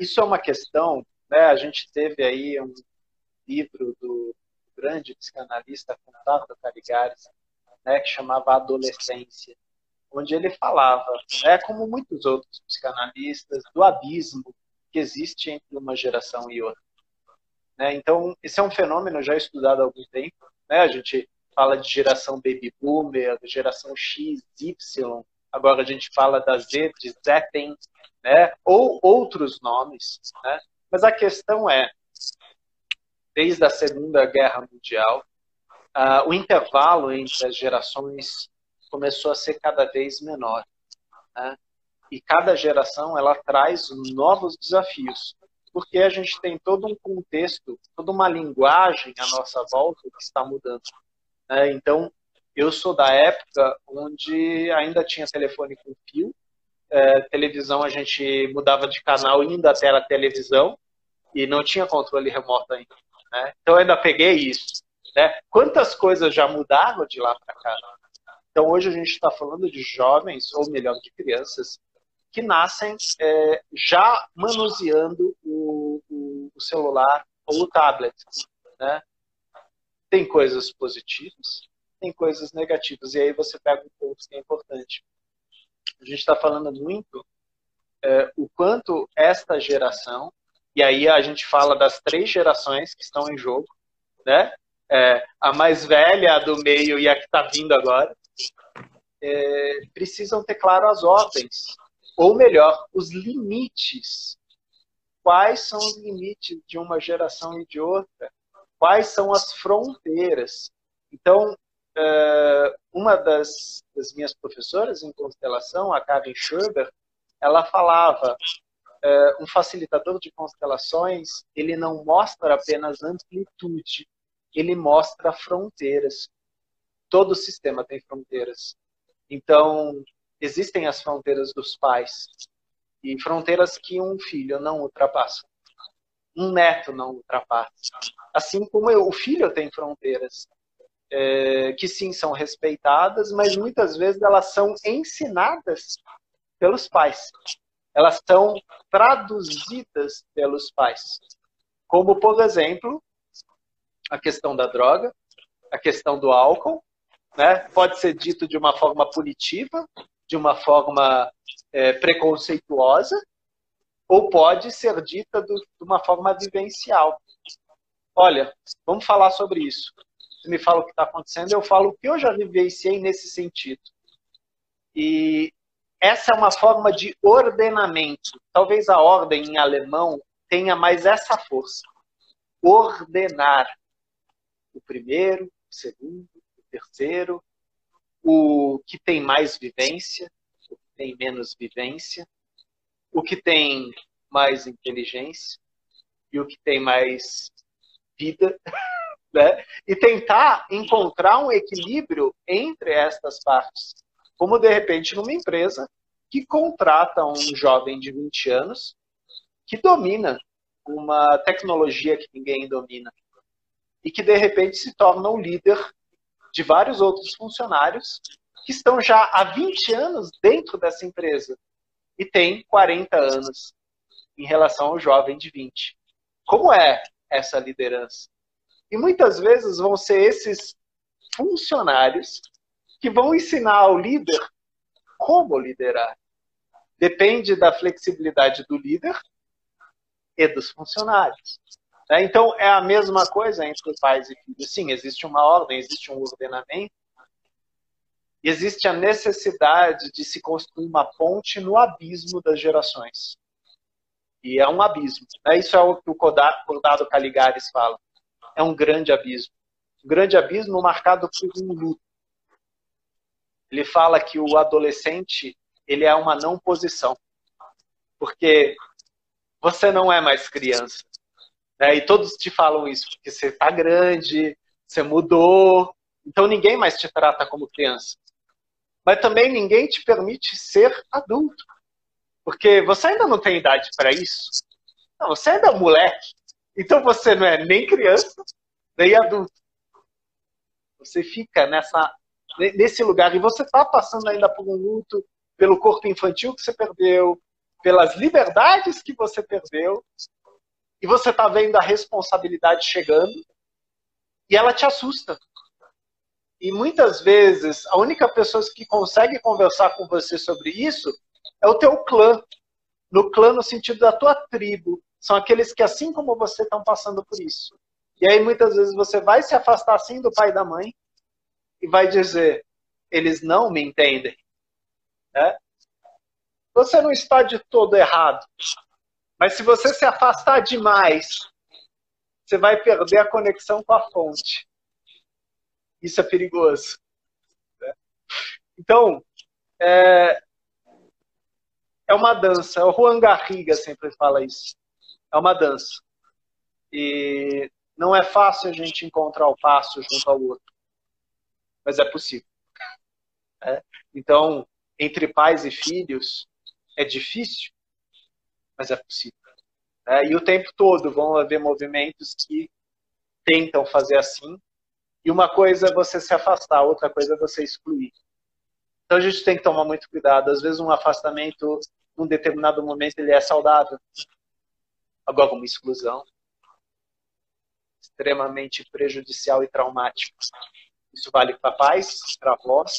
isso é uma questão, né? A gente teve aí um livro do grande psicanalista Contato Caligares, né, que chamava Adolescência, onde ele falava, né, como muitos outros psicanalistas, do abismo que existe entre uma geração e outra. Né? Então, esse é um fenômeno já estudado há algum tempo. Né? A gente fala de geração baby boomer, geração X, Y, agora a gente fala da Z, de né? ou outros nomes. Né? Mas a questão é, desde a Segunda Guerra Mundial, uh, o intervalo entre as gerações começou a ser cada vez menor. Né? E cada geração ela traz novos desafios, porque a gente tem todo um contexto, toda uma linguagem à nossa volta que está mudando. Né? Então, eu sou da época onde ainda tinha telefone com fio, é, televisão a gente mudava de canal indo até a televisão e não tinha controle remoto ainda. Né? Então, eu ainda peguei isso. Né? Quantas coisas já mudaram de lá para cá? Então, hoje a gente está falando de jovens, ou melhor, de crianças, que nascem é, já manuseando o, o, o, celular ou o tablet. Né? Tem coisas positivas, tem coisas negativas. E aí você pega um ponto que é importante. A gente está falando muito é, o quanto esta geração, e aí a gente fala das três gerações que estão em jogo, né? É, a mais velha, a do meio e a que está vindo agora, é, precisam ter claro as ordens, ou melhor, os limites. Quais são os limites de uma geração e de outra? Quais são as fronteiras? Então, uma das, das minhas professoras em constelação, a Karen Schurber, ela falava é, um facilitador de constelações, ele não mostra apenas amplitude, ele mostra fronteiras. Todo sistema tem fronteiras. Então, existem as fronteiras dos pais e fronteiras que um filho não ultrapassa. Um neto não ultrapassa. Assim como eu, o filho tem fronteiras é, que sim são respeitadas, mas muitas vezes elas são ensinadas pelos pais. Elas são traduzidas pelos pais. Como, por exemplo, a questão da droga, a questão do álcool, né? Pode ser dito de uma forma punitiva, de uma forma é, preconceituosa, ou pode ser dita do, de uma forma vivencial. Olha, vamos falar sobre isso. Você me fala o que está acontecendo, eu falo o que eu já vivenciei nesse sentido. E essa é uma forma de ordenamento. Talvez a ordem em alemão tenha mais essa força. Ordenar o primeiro, o segundo, terceiro, o que tem mais vivência, o que tem menos vivência, o que tem mais inteligência e o que tem mais vida, né? E tentar encontrar um equilíbrio entre estas partes. Como de repente numa empresa que contrata um jovem de 20 anos que domina uma tecnologia que ninguém domina e que de repente se torna o líder de vários outros funcionários que estão já há 20 anos dentro dessa empresa e tem 40 anos em relação ao jovem de 20. Como é essa liderança? E muitas vezes vão ser esses funcionários que vão ensinar ao líder como liderar. Depende da flexibilidade do líder e dos funcionários. Né? Então, é a mesma coisa entre pais e filhos. Sim, existe uma ordem, existe um ordenamento, e existe a necessidade de se construir uma ponte no abismo das gerações. E é um abismo. Né? Isso é o que o Cordado Caligares fala. É um grande abismo. Um grande abismo marcado por um luto. Ele fala que o adolescente ele é uma não posição. Porque você não é mais criança. Né? E todos te falam isso, porque você está grande, você mudou, então ninguém mais te trata como criança. Mas também ninguém te permite ser adulto, porque você ainda não tem idade para isso. Não, você ainda é um moleque, então você não é nem criança, nem adulto. Você fica nessa, nesse lugar e você está passando ainda por um luto, pelo corpo infantil que você perdeu, pelas liberdades que você perdeu, e você está vendo a responsabilidade chegando, e ela te assusta. E muitas vezes, a única pessoa que consegue conversar com você sobre isso é o teu clã. No clã, no sentido da tua tribo. São aqueles que, assim como você, estão passando por isso. E aí, muitas vezes, você vai se afastar assim do pai e da mãe e vai dizer: eles não me entendem. Né? Você não está de todo errado. Mas se você se afastar demais, você vai perder a conexão com a fonte. Isso é perigoso. Né? Então, é, é uma dança. O Juan Garriga sempre fala isso. É uma dança. E não é fácil a gente encontrar o passo junto ao outro. Mas é possível. É? Então, entre pais e filhos, é difícil, mas é possível. É, e o tempo todo vão haver movimentos que tentam fazer assim, e uma coisa é você se afastar, outra coisa é você excluir. Então a gente tem que tomar muito cuidado. Às vezes um afastamento, num determinado momento, ele é saudável. Agora, uma exclusão extremamente prejudicial e traumático. Isso vale para pais, para avós,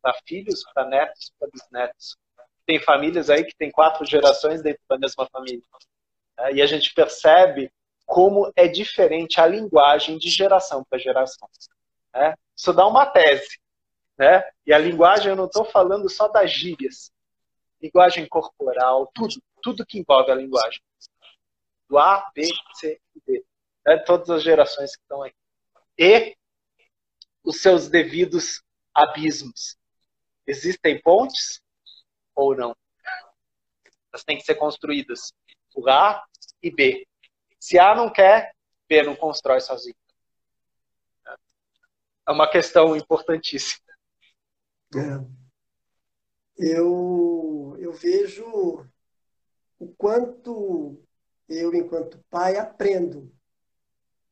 para filhos, para netos, para bisnetos. Tem famílias aí que tem quatro gerações dentro da mesma família. Né? E a gente percebe como é diferente a linguagem de geração para geração. Né? Isso dá uma tese. Né? E a linguagem, eu não estou falando só das gírias. Linguagem corporal, tudo, tudo que envolve a linguagem. Do A, B, C e D. Né? Todas as gerações que estão aí. E os seus devidos abismos. Existem pontes ou não? Elas têm que ser construídas por A e B. Se A não quer, B não constrói sozinho. É uma questão importantíssima. É. Eu, eu vejo o quanto eu, enquanto pai, aprendo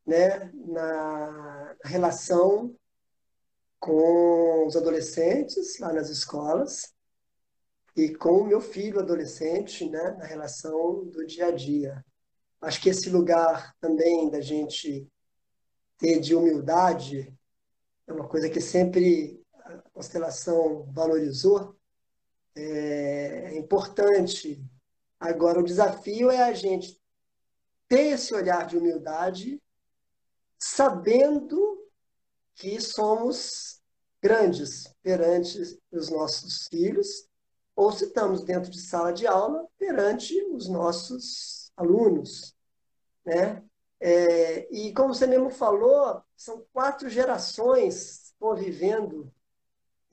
né, na relação com os adolescentes lá nas escolas e com o meu filho adolescente, né, na relação do dia a dia. Acho que esse lugar também da gente ter de humildade é uma coisa que sempre a constelação valorizou. É, é importante. Agora, o desafio é a gente ter esse olhar de humildade, sabendo que somos grandes perante os nossos filhos, ou se estamos dentro de sala de aula perante os nossos alunos. Né? É, e como você mesmo falou, são quatro gerações convivendo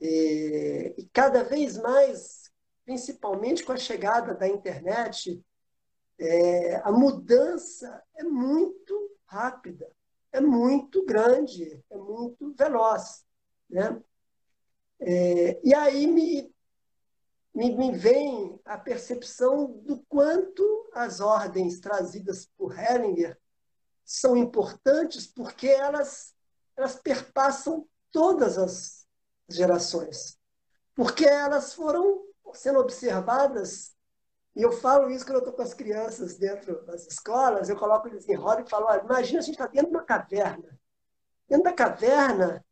é, e cada vez mais, principalmente com a chegada da internet, é, a mudança é muito rápida, é muito grande, é muito veloz. Né? É, e aí me, me, me vem a percepção do quanto as ordens trazidas por Hellinger são importantes porque elas, elas perpassam todas as gerações. Porque elas foram sendo observadas, e eu falo isso quando eu estou com as crianças dentro das escolas, eu coloco eles em roda e falo, olha, imagina a gente está dentro de uma caverna. Dentro da caverna,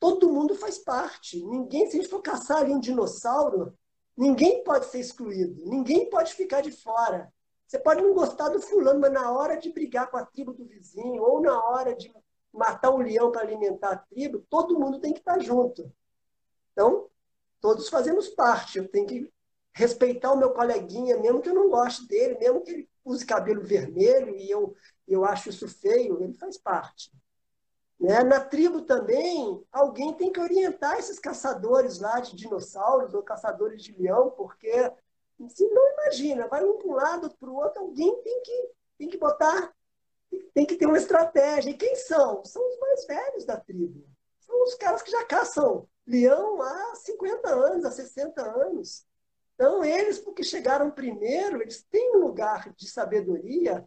todo mundo faz parte. Ninguém, se a gente for caçar ali um dinossauro, Ninguém pode ser excluído, ninguém pode ficar de fora. Você pode não gostar do fulano, mas na hora de brigar com a tribo do vizinho, ou na hora de matar um leão para alimentar a tribo, todo mundo tem que estar junto. Então, todos fazemos parte. Eu tenho que respeitar o meu coleguinha, mesmo que eu não goste dele, mesmo que ele use cabelo vermelho e eu, eu acho isso feio, ele faz parte. Né? Na tribo também, alguém tem que orientar esses caçadores lá de dinossauros ou caçadores de leão, porque se não imagina, vai um para um lado, para o outro, alguém tem que, tem que botar, tem que ter uma estratégia. E quem são? São os mais velhos da tribo. São os caras que já caçam leão há 50 anos, há 60 anos. Então, eles, porque chegaram primeiro, eles têm um lugar de sabedoria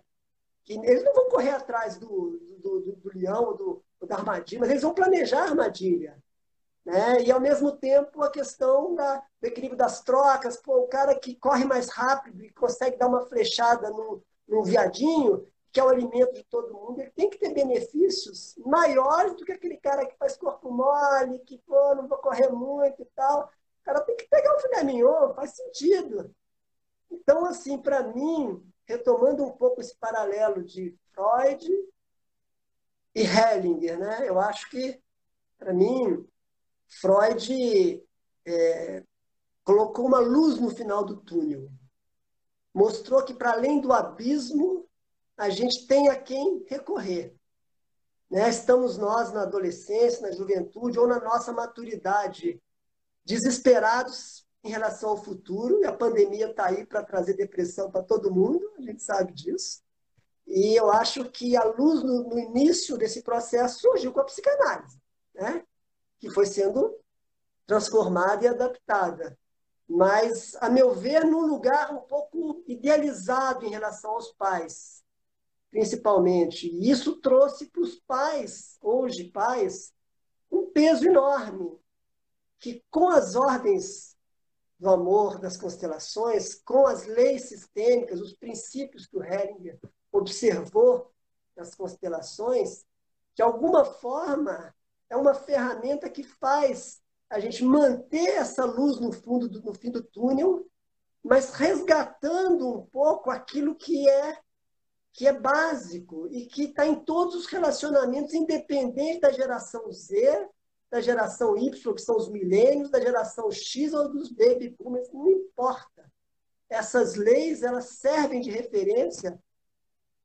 que eles não vão correr atrás do, do, do, do leão, do, da armadilha, mas eles vão planejar a armadilha. Né? E, ao mesmo tempo, a questão da, do equilíbrio das trocas. Pô, o cara que corre mais rápido e consegue dar uma flechada no, no viadinho, que é o alimento de todo mundo, ele tem que ter benefícios maiores do que aquele cara que faz corpo mole, que, pô, não vou correr muito e tal. O cara tem que pegar o filé mignon, faz sentido. Então, assim, para mim, retomando um pouco esse paralelo de Freud e Hellinger, né? Eu acho que, para mim, Freud é, colocou uma luz no final do túnel. Mostrou que, para além do abismo, a gente tem a quem recorrer. Né? Estamos nós na adolescência, na juventude ou na nossa maturidade, desesperados em relação ao futuro, e a pandemia está aí para trazer depressão para todo mundo, a gente sabe disso. E eu acho que a luz no, no início desse processo surgiu com a psicanálise, né? que foi sendo transformada e adaptada. Mas, a meu ver, num lugar um pouco idealizado em relação aos pais, principalmente. E isso trouxe para os pais, hoje pais, um peso enorme, que com as ordens do amor das constelações, com as leis sistêmicas, os princípios que o Hellinger observou nas constelações, de alguma forma é uma ferramenta que faz a gente manter essa luz no fundo do, no fim do túnel, mas resgatando um pouco aquilo que é que é básico e que está em todos os relacionamentos, independente da geração Z, da geração Y, que são os milênios, da geração X ou dos baby boomers, não importa. Essas leis elas servem de referência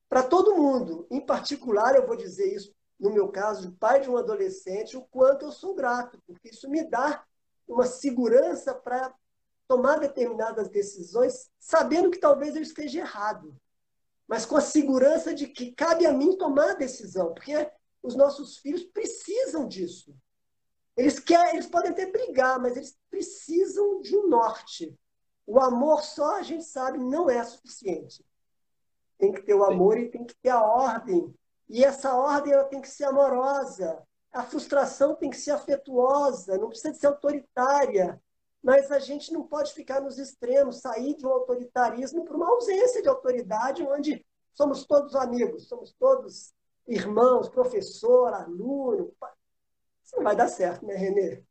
para todo mundo. Em particular, eu vou dizer isso no meu caso, de pai de um adolescente, o quanto eu sou grato, porque isso me dá uma segurança para tomar determinadas decisões, sabendo que talvez eu esteja errado, mas com a segurança de que cabe a mim tomar a decisão, porque os nossos filhos precisam disso. Eles querem, eles podem até brigar, mas eles precisam de um norte. O amor só a gente sabe não é suficiente. Tem que ter o amor e tem que ter a ordem. E essa ordem ela tem que ser amorosa. A frustração tem que ser afetuosa, não precisa ser autoritária. Mas a gente não pode ficar nos extremos, sair de um autoritarismo para uma ausência de autoridade, onde somos todos amigos, somos todos irmãos, professor, aluno, isso não vai dar certo, né, Renê?